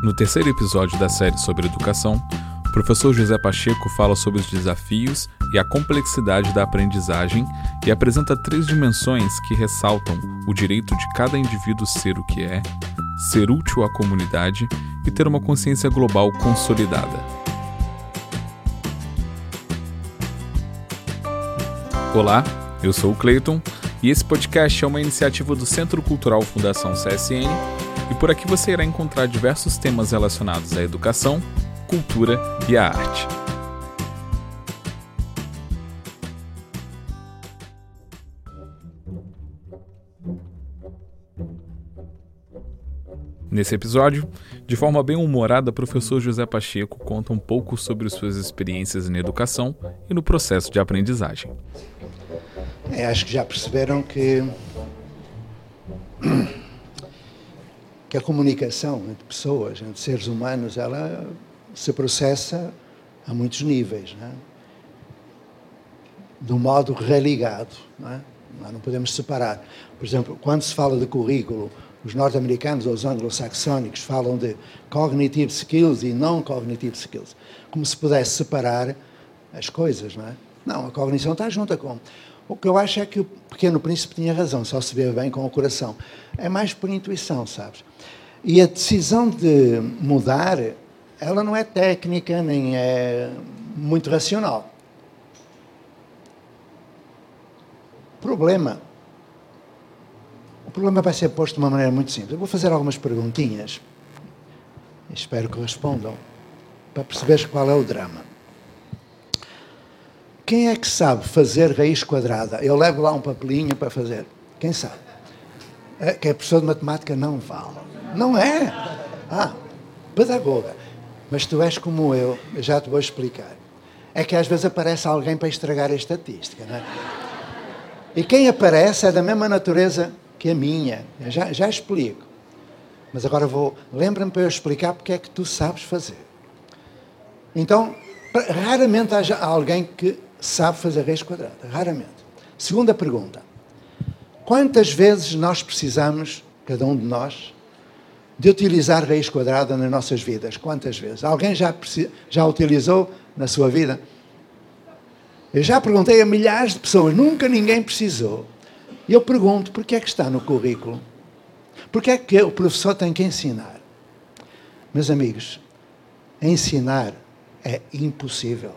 No terceiro episódio da série sobre educação, o professor José Pacheco fala sobre os desafios e a complexidade da aprendizagem e apresenta três dimensões que ressaltam o direito de cada indivíduo ser o que é, ser útil à comunidade e ter uma consciência global consolidada. Olá, eu sou o Cleiton e esse podcast é uma iniciativa do Centro Cultural Fundação CSN e por aqui você irá encontrar diversos temas relacionados à educação, cultura e à arte. Nesse episódio, de forma bem humorada, o professor José Pacheco conta um pouco sobre suas experiências na educação e no processo de aprendizagem. É, acho que já perceberam que que a comunicação entre pessoas, entre seres humanos, ela se processa a muitos níveis, não é? de um modo religado. Não é? Não podemos separar. Por exemplo, quando se fala de currículo, os norte-americanos ou os anglo-saxónicos falam de cognitive skills e non-cognitive skills, como se pudesse separar as coisas, não é? Não, a cognição está junta com. O que eu acho é que o pequeno príncipe tinha razão, só se vê bem com o coração. É mais por intuição, sabes? E a decisão de mudar, ela não é técnica nem é muito racional. Problema. O problema vai ser posto de uma maneira muito simples. Eu vou fazer algumas perguntinhas. Espero que respondam para perceberes qual é o drama. Quem é que sabe fazer raiz quadrada? Eu levo lá um papelinho para fazer. Quem sabe? É, que a professor de matemática não vale. Não é? Ah, pedagoga. Mas tu és como eu, já te vou explicar. É que às vezes aparece alguém para estragar a estatística, não é? E quem aparece é da mesma natureza que a minha. Eu já, já explico. Mas agora vou. Lembra-me para eu explicar porque é que tu sabes fazer. Então, raramente há alguém que sabe fazer raiz quadrada. Raramente. Segunda pergunta. Quantas vezes nós precisamos, cada um de nós, de utilizar raiz quadrada nas nossas vidas? Quantas vezes? Alguém já, já utilizou na sua vida? Eu já perguntei a milhares de pessoas, nunca ninguém precisou. E eu pergunto, porquê é que está no currículo? Porquê é que o professor tem que ensinar? Meus amigos, ensinar é impossível.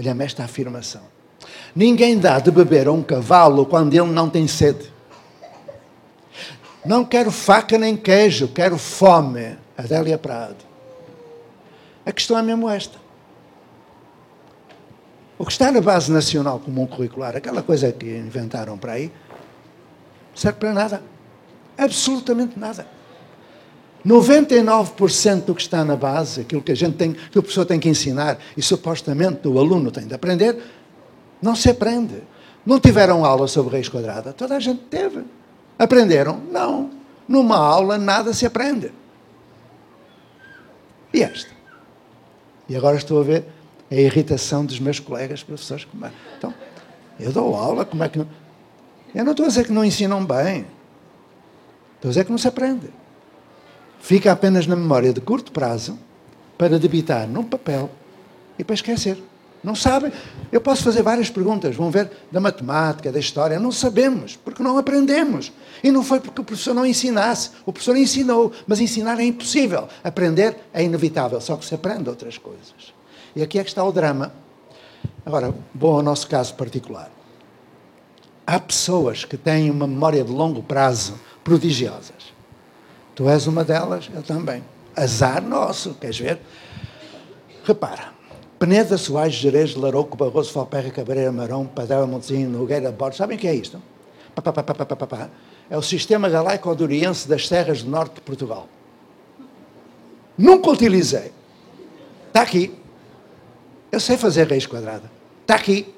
Olha-me esta afirmação. Ninguém dá de beber a um cavalo quando ele não tem sede. Não quero faca nem queijo, quero fome. Adélia Prado. A questão é mesmo esta. O que está na base nacional comum curricular, aquela coisa que inventaram para aí, serve para nada. Absolutamente nada. 99% do que está na base, aquilo que a gente tem, que o professor tem que ensinar e supostamente o aluno tem de aprender, não se aprende. Não tiveram aula sobre raiz quadrada? Toda a gente teve. Aprenderam? Não. Numa aula nada se aprende. E esta? E agora estou a ver a irritação dos meus colegas professores. É? Então, eu dou aula, como é que. Eu não estou a dizer que não ensinam bem. Estou a dizer que não se aprende fica apenas na memória de curto prazo para debitar num papel e para esquecer. Não sabem. Eu posso fazer várias perguntas, vão ver da matemática, da história. Não sabemos, porque não aprendemos. E não foi porque o professor não ensinasse. O professor ensinou, mas ensinar é impossível. Aprender é inevitável, só que se aprende outras coisas. E aqui é que está o drama. Agora, vou ao nosso caso particular. Há pessoas que têm uma memória de longo prazo prodigiosas. Tu és uma delas, eu também. Azar nosso, queres ver? Repara. Peneda, Soares, Jerez, Larouco, Barroso, Falperra, Cabreira, Marão, Padela, Montezinho, Nogueira, Borges. Sabem o que é isto? Pá, pá, pá, é o sistema galaico-duriense das terras do norte de Portugal. Nunca utilizei. Está aqui. Eu sei fazer raiz quadrada. Está aqui.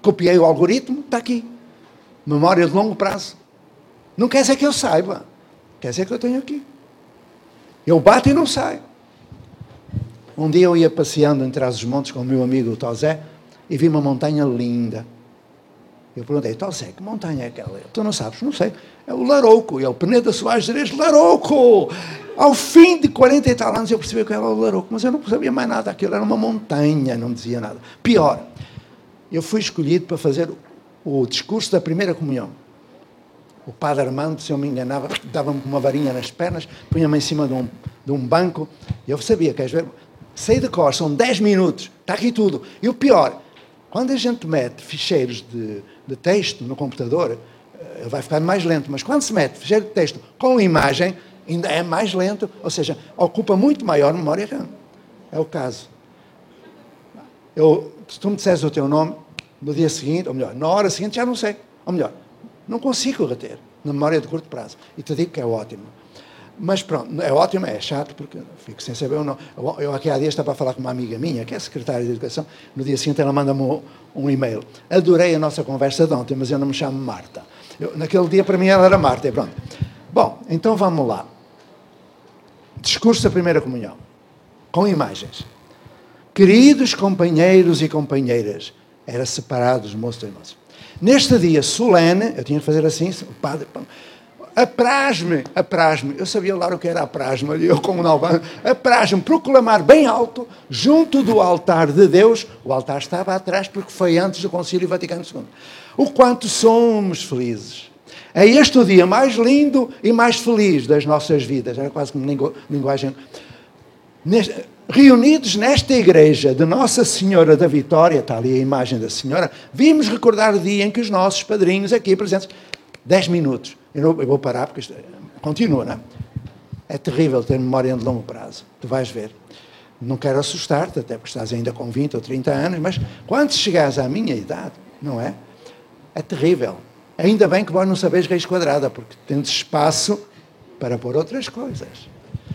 Copiei o algoritmo, está aqui. Memória de longo prazo. Não quer dizer que eu saiba. Quer dizer que eu tenho aqui. Eu bato e não saio. Um dia eu ia passeando entre os montes com o meu amigo o Tosé e vi uma montanha linda. Eu perguntei, sei, que montanha é aquela? Tu não sabes? Não sei. É o Larouco. E é o Peneda Soares Jerez, Larouco! Ao fim de 40 e tal anos eu percebi que era o Larouco, mas eu não sabia mais nada. Aquilo era uma montanha, não dizia nada. Pior, eu fui escolhido para fazer o discurso da primeira comunhão. O padre Armando, se eu me enganava, dava-me uma varinha nas pernas, punha-me em cima de um, de um banco, e eu sabia, queres ver? Sei de cor, são 10 minutos, está aqui tudo. E o pior, quando a gente mete ficheiros de, de texto no computador, eh, ele vai ficar mais lento, mas quando se mete ficheiro de texto com imagem, ainda é mais lento, ou seja, ocupa muito maior memória RAM. É o caso. Eu, se tu me disseres o teu nome, no dia seguinte, ou melhor, na hora seguinte já não sei. Ou melhor, não consigo reter na memória de curto prazo. E te digo que é ótimo. Mas pronto, é ótimo, é chato, porque fico sem saber ou não. Eu aqui há dias estava a falar com uma amiga minha, que é secretária de Educação, no dia seguinte ela manda-me um, um, e-mail. Adorei a nossa conversa de ontem, mas eu não me chamo Marta. Eu, naquele dia, para mim, ela era Marta, e pronto. Bom, então vamos lá. Discurso da primeira comunhão, com imagens. Queridos companheiros e companheiras, era separados, moços e moças. Neste dia solene, eu tinha que fazer assim, padre apraz-me, apraz-me, eu sabia lá o que era apraz-me, eu como não, apraz-me proclamar bem alto, junto do altar de Deus, o altar estava atrás porque foi antes do Concílio Vaticano II, o quanto somos felizes. É este o dia mais lindo e mais feliz das nossas vidas, era quase como linguagem. Reunidos nesta igreja de Nossa Senhora da Vitória, está ali a imagem da Senhora, vimos recordar o dia em que os nossos padrinhos aqui presentes, 10 minutos, eu, não, eu vou parar porque isto é, continua, não é? É terrível ter memória de longo prazo. Tu vais ver. Não quero assustar-te, até porque estás ainda com 20 ou 30 anos, mas quando chegares à minha idade, não é? É terrível. Ainda bem que vós não sabeis raiz quadrada, porque tens espaço para pôr outras coisas.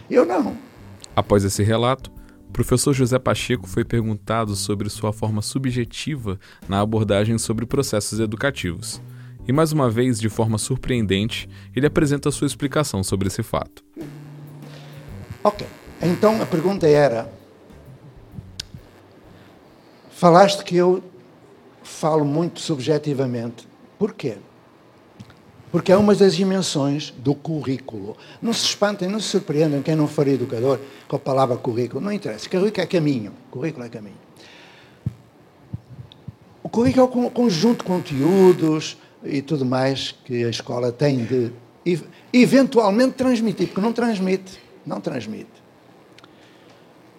Eu não. Após esse relato, o professor José Pacheco foi perguntado sobre sua forma subjetiva na abordagem sobre processos educativos. E mais uma vez, de forma surpreendente, ele apresenta sua explicação sobre esse fato. Ok, então a pergunta era: falaste que eu falo muito subjetivamente. Por quê? Porque é uma das dimensões do currículo. Não se espantem, não se surpreendam quem não for educador com a palavra currículo. Não interessa. Currículo é caminho. Currículo é caminho. O currículo é um conjunto de conteúdos, e tudo mais que a escola tem de eventualmente transmitir, porque não transmite, não transmite.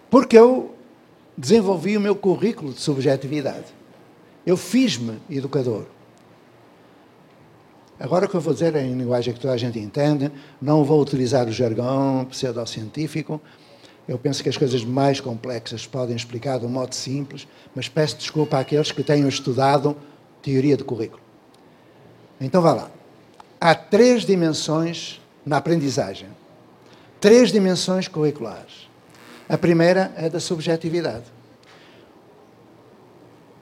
Porque eu desenvolvi o meu currículo de subjetividade. Eu fiz-me educador. Agora o que eu vou dizer é em linguagem que toda a gente entende, não vou utilizar o jargão pseudocientífico. Eu penso que as coisas mais complexas podem explicar de um modo simples, mas peço desculpa àqueles que tenham estudado teoria do currículo. Então vá lá. Há três dimensões na aprendizagem. Três dimensões curriculares. A primeira é da subjetividade.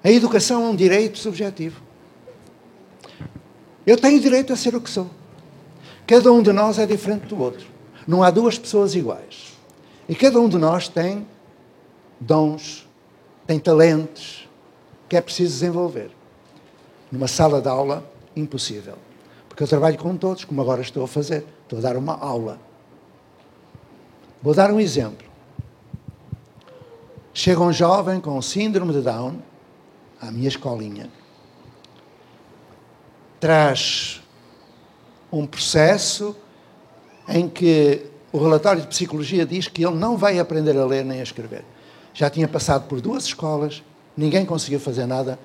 A educação é um direito subjetivo. Eu tenho direito a ser o que sou. Cada um de nós é diferente do outro. Não há duas pessoas iguais. E cada um de nós tem dons, tem talentos que é preciso desenvolver. Numa sala de aula, impossível. Porque eu trabalho com todos, como agora estou a fazer. Estou a dar uma aula. Vou dar um exemplo. Chega um jovem com síndrome de Down à minha escolinha. Traz um processo em que o relatório de psicologia diz que ele não vai aprender a ler nem a escrever. Já tinha passado por duas escolas, ninguém conseguiu fazer nada,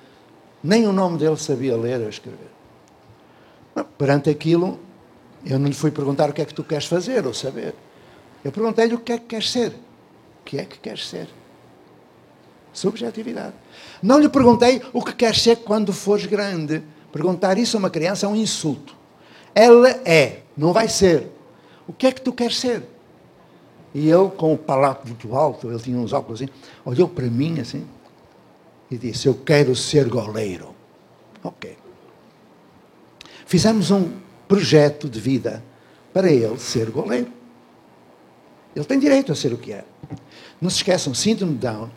nem o nome dele sabia ler ou escrever. Perante aquilo, eu não lhe fui perguntar o que é que tu queres fazer ou saber. Eu perguntei-lhe o que é que queres ser. O que é que queres ser? Subjetividade. Não lhe perguntei o que queres ser quando fores grande. Perguntar isso a uma criança é um insulto. Ela é, não vai ser. O que é que tu queres ser? E ele, com o palato muito alto, ele tinha uns óculos assim, olhou para mim assim e disse: Eu quero ser goleiro. Ok. Fizemos um projeto de vida para ele ser goleiro. Ele tem direito a ser o que é. Não se esqueçam, síndrome de Down.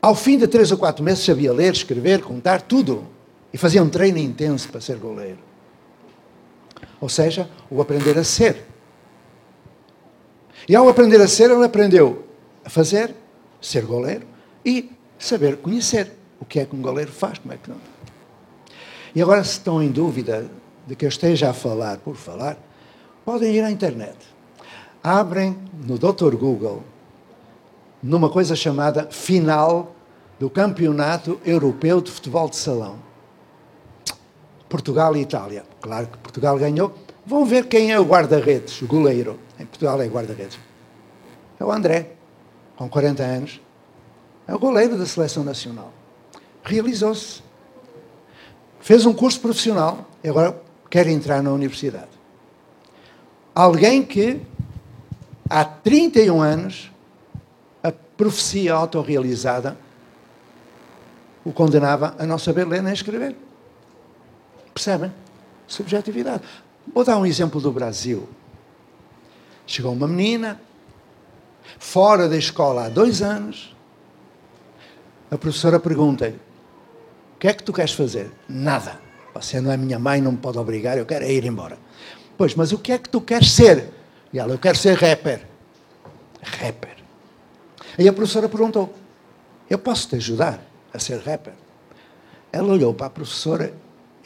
Ao fim de três ou quatro meses sabia ler, escrever, contar, tudo. E fazia um treino intenso para ser goleiro. Ou seja, o aprender a ser. E ao aprender a ser, ele aprendeu a fazer, ser goleiro e saber conhecer o que é que um goleiro faz, como é que não. E agora, se estão em dúvida de que eu esteja a falar por falar, podem ir à internet. Abrem no Dr. Google numa coisa chamada Final do Campeonato Europeu de Futebol de Salão. Portugal e Itália. Claro que Portugal ganhou. Vão ver quem é o guarda-redes, o goleiro. Em Portugal é guarda-redes. É o André, com 40 anos. É o goleiro da seleção nacional. Realizou-se. Fez um curso profissional e agora quer entrar na universidade. Alguém que há 31 anos a profecia autorrealizada o condenava a não saber ler nem escrever. Percebem? Subjetividade. Vou dar um exemplo do Brasil. Chegou uma menina, fora da escola há dois anos. A professora pergunta-lhe: O que é que tu queres fazer? Nada. Você não é minha mãe, não me pode obrigar, eu quero é ir embora. Pois, mas o que é que tu queres ser? E ela: Eu quero ser rapper. Rapper. E a professora perguntou: Eu posso te ajudar a ser rapper? Ela olhou para a professora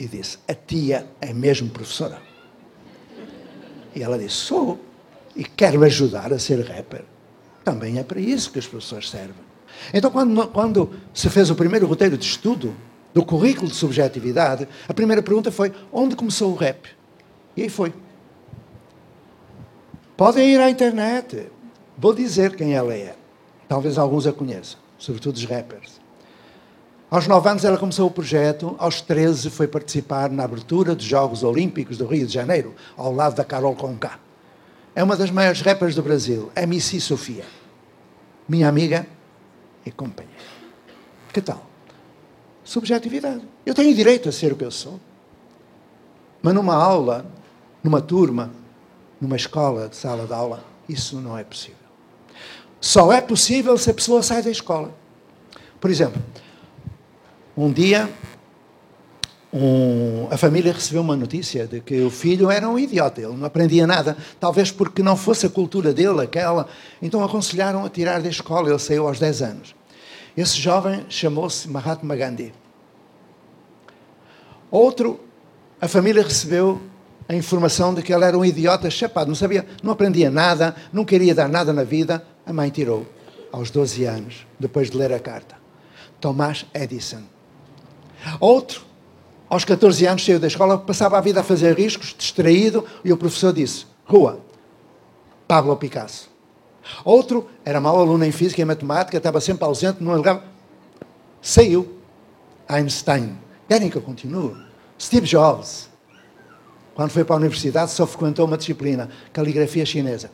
e disse: A tia é mesmo professora? E ela disse: Sou. E quero ajudar a ser rapper. Também é para isso que as professores servem. Então, quando, quando se fez o primeiro roteiro de estudo do currículo de subjetividade, a primeira pergunta foi: onde começou o rap? E aí foi. Podem ir à internet. Vou dizer quem ela é. Talvez alguns a conheçam, sobretudo os rappers. Aos 9 anos ela começou o projeto, aos 13 foi participar na abertura dos Jogos Olímpicos do Rio de Janeiro, ao lado da Carol Conká. É uma das maiores rappers do Brasil, MC Sofia. Minha amiga e companheira. Que tal? Subjetividade. Eu tenho direito a ser o que eu sou. Mas numa aula, numa turma, numa escola, de sala de aula, isso não é possível. Só é possível se a pessoa sai da escola. Por exemplo, um dia, um, a família recebeu uma notícia de que o filho era um idiota, ele não aprendia nada, talvez porque não fosse a cultura dele aquela. Então aconselharam a tirar da escola, ele saiu aos 10 anos. Esse jovem chamou-se Mahatma Gandhi. Outro, a família recebeu a informação de que ele era um idiota chapado, não sabia, não aprendia nada, não queria dar nada na vida. A mãe tirou aos 12 anos, depois de ler a carta. Thomas Edison. Outro, aos 14 anos, saiu da escola, passava a vida a fazer riscos, distraído, e o professor disse: Rua, Pablo Picasso. Outro, era mau aluno em física e matemática, estava sempre ausente, não ligava. Saiu. Einstein. Querem que eu continue? Steve Jobs. Quando foi para a universidade, só frequentou uma disciplina, caligrafia chinesa.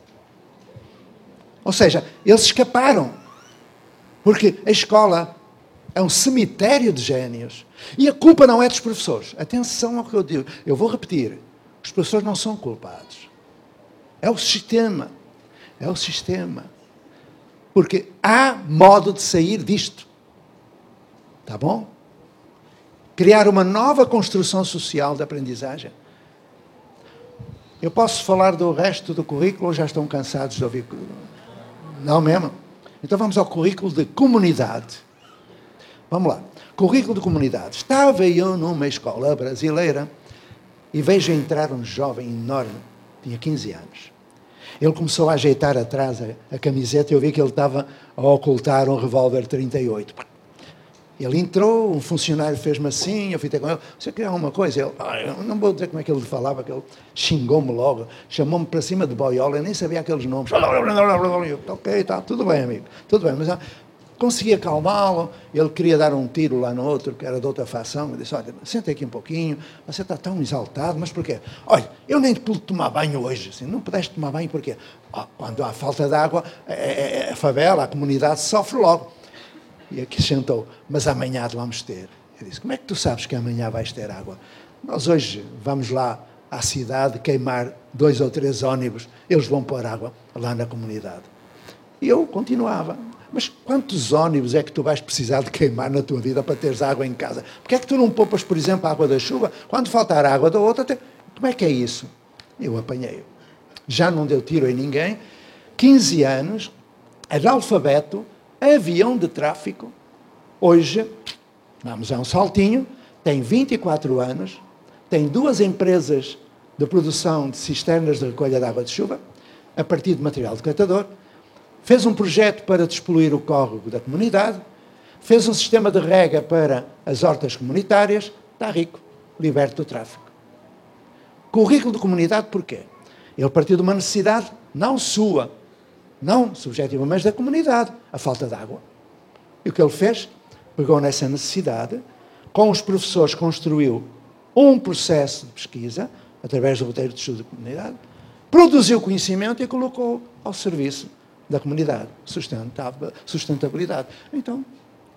Ou seja, eles escaparam. Porque a escola é um cemitério de gênios. E a culpa não é dos professores. Atenção ao que eu digo. Eu vou repetir. Os professores não são culpados. É o sistema. É o sistema. Porque há modo de sair disto. Tá bom? Criar uma nova construção social de aprendizagem. Eu posso falar do resto do currículo ou já estão cansados de ouvir? Não mesmo? Então vamos ao currículo de comunidade. Vamos lá. Currículo de comunidade. Estava eu numa escola brasileira e vejo entrar um jovem enorme, tinha 15 anos. Ele começou a ajeitar atrás a, a camiseta e eu vi que ele estava a ocultar um revólver 38. Ele entrou, um funcionário fez-me assim, eu fui ter com ele, você quer alguma coisa? Ele, ah, eu não vou dizer como é que ele falava, que ele xingou-me logo, chamou-me para cima de boiola, eu nem sabia aqueles nomes. Ok, tá, tudo bem, amigo, tudo bem, mas consegui acalmá-lo, ele queria dar um tiro lá no outro, que era de outra facção, eu disse, olha, senta aqui um pouquinho, você está tão exaltado, mas porquê? Olha, eu nem pude tomar banho hoje, assim, não pudeste tomar banho porquê? Oh, quando há falta de água, é, é, é, a favela, a comunidade sofre logo. E aqui sentou, mas amanhã vamos ter. Eu disse, como é que tu sabes que amanhã vais ter água? Nós hoje vamos lá à cidade queimar dois ou três ônibus, eles vão pôr água lá na comunidade. E eu continuava. Mas quantos ônibus é que tu vais precisar de queimar na tua vida para teres água em casa? Porque é que tu não poupas, por exemplo, a água da chuva? Quando faltar água da outra, como é que é isso? Eu apanhei-o. Já não deu tiro em ninguém. 15 anos, analfabeto, avião de tráfico. Hoje, vamos a um saltinho, tem 24 anos, tem duas empresas de produção de cisternas de recolha de água de chuva, a partir de material de catador, fez um projeto para despoluir o córrego da comunidade, fez um sistema de rega para as hortas comunitárias, está rico, liberto do tráfico. Currículo de comunidade porquê? Ele partiu de uma necessidade não sua, não subjetiva, mas da comunidade, a falta de água. E o que ele fez? Pegou nessa necessidade, com os professores construiu um processo de pesquisa, através do roteiro de estudo da comunidade, produziu conhecimento e colocou ao serviço da comunidade, sustentabilidade. Então,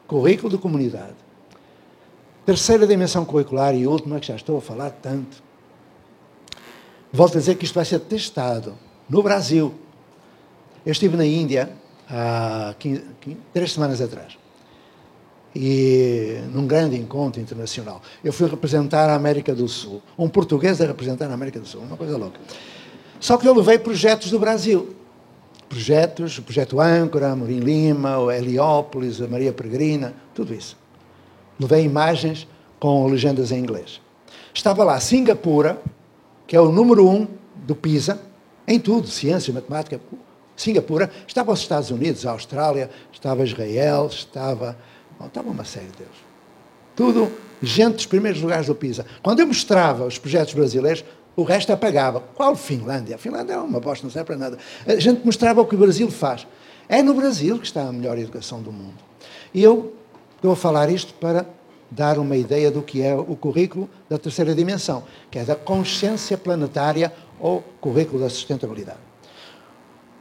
currículo de comunidade. Terceira dimensão curricular e última, que já estou a falar tanto. Volto a dizer que isto vai ser testado no Brasil. Eu estive na Índia há 15, 15, três semanas atrás e num grande encontro internacional. Eu fui representar a América do Sul, um português a representar a América do Sul, uma coisa louca. Só que eu levei projetos do Brasil. Projetos, o projeto Âncora, Morim Lima, o Heliópolis, a Maria Peregrina, tudo isso. Levei imagens com legendas em inglês. Estava lá Singapura, que é o número um do PISA, em tudo, ciência, matemática. Singapura, estava os Estados Unidos, a Austrália, estava Israel, estava Bom, estava uma série deles. Tudo gente dos primeiros lugares do PISA. Quando eu mostrava os projetos brasileiros, o resto apagava. Qual Finlândia? A Finlândia é uma bosta, não serve para nada. A gente mostrava o que o Brasil faz. É no Brasil que está a melhor educação do mundo. E eu estou a falar isto para dar uma ideia do que é o currículo da terceira dimensão, que é da consciência planetária ou currículo da sustentabilidade.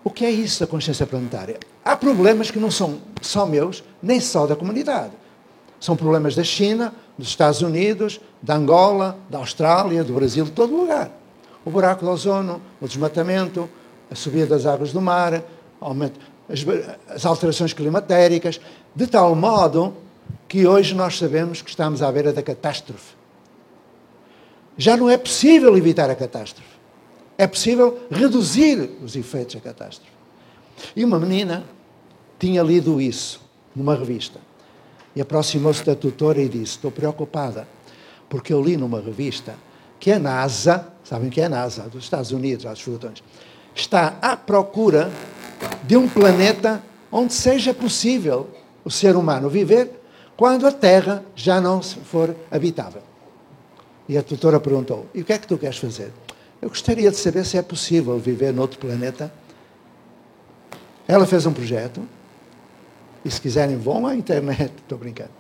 O que é isso da consciência planetária? Há problemas que não são só meus, nem só da comunidade. São problemas da China, dos Estados Unidos, da Angola, da Austrália, do Brasil, de todo lugar. O buraco do ozono, o desmatamento, a subida das águas do mar, as, as alterações climatéricas, de tal modo que hoje nós sabemos que estamos à beira da catástrofe. Já não é possível evitar a catástrofe é possível reduzir os efeitos da catástrofe. E uma menina tinha lido isso numa revista e aproximou-se da tutora e disse: Estou preocupada, porque eu li numa revista que a NASA, sabem que é a NASA, dos Estados Unidos, dos fotões, está à procura de um planeta onde seja possível o ser humano viver quando a Terra já não for habitável. E a tutora perguntou: E o que é que tu queres fazer? Eu gostaria de saber se é possível viver noutro planeta. Ela fez um projeto. E se quiserem, vão à internet. Estou brincando.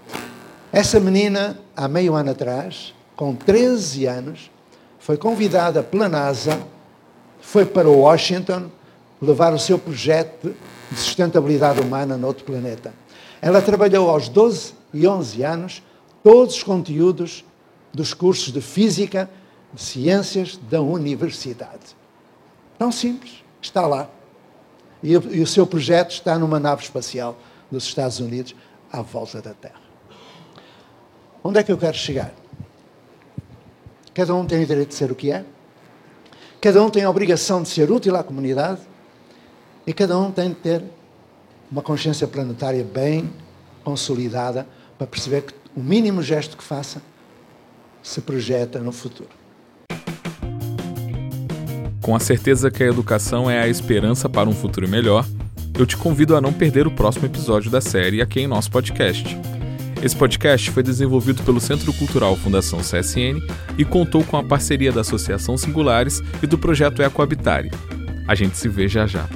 Essa menina, há meio ano atrás, com 13 anos, foi convidada pela NASA, foi para Washington levar o seu projeto de sustentabilidade humana noutro planeta. Ela trabalhou aos 12 e 11 anos todos os conteúdos dos cursos de física de Ciências da Universidade. Tão simples, está lá. E, e o seu projeto está numa nave espacial dos Estados Unidos à volta da Terra. Onde é que eu quero chegar? Cada um tem o direito de ser o que é, cada um tem a obrigação de ser útil à comunidade e cada um tem de ter uma consciência planetária bem consolidada para perceber que o mínimo gesto que faça se projeta no futuro. Com a certeza que a educação é a esperança para um futuro melhor, eu te convido a não perder o próximo episódio da série aqui em nosso podcast. Esse podcast foi desenvolvido pelo Centro Cultural Fundação CSN e contou com a parceria da Associação Singulares e do projeto Ecohabitare. A gente se vê já já.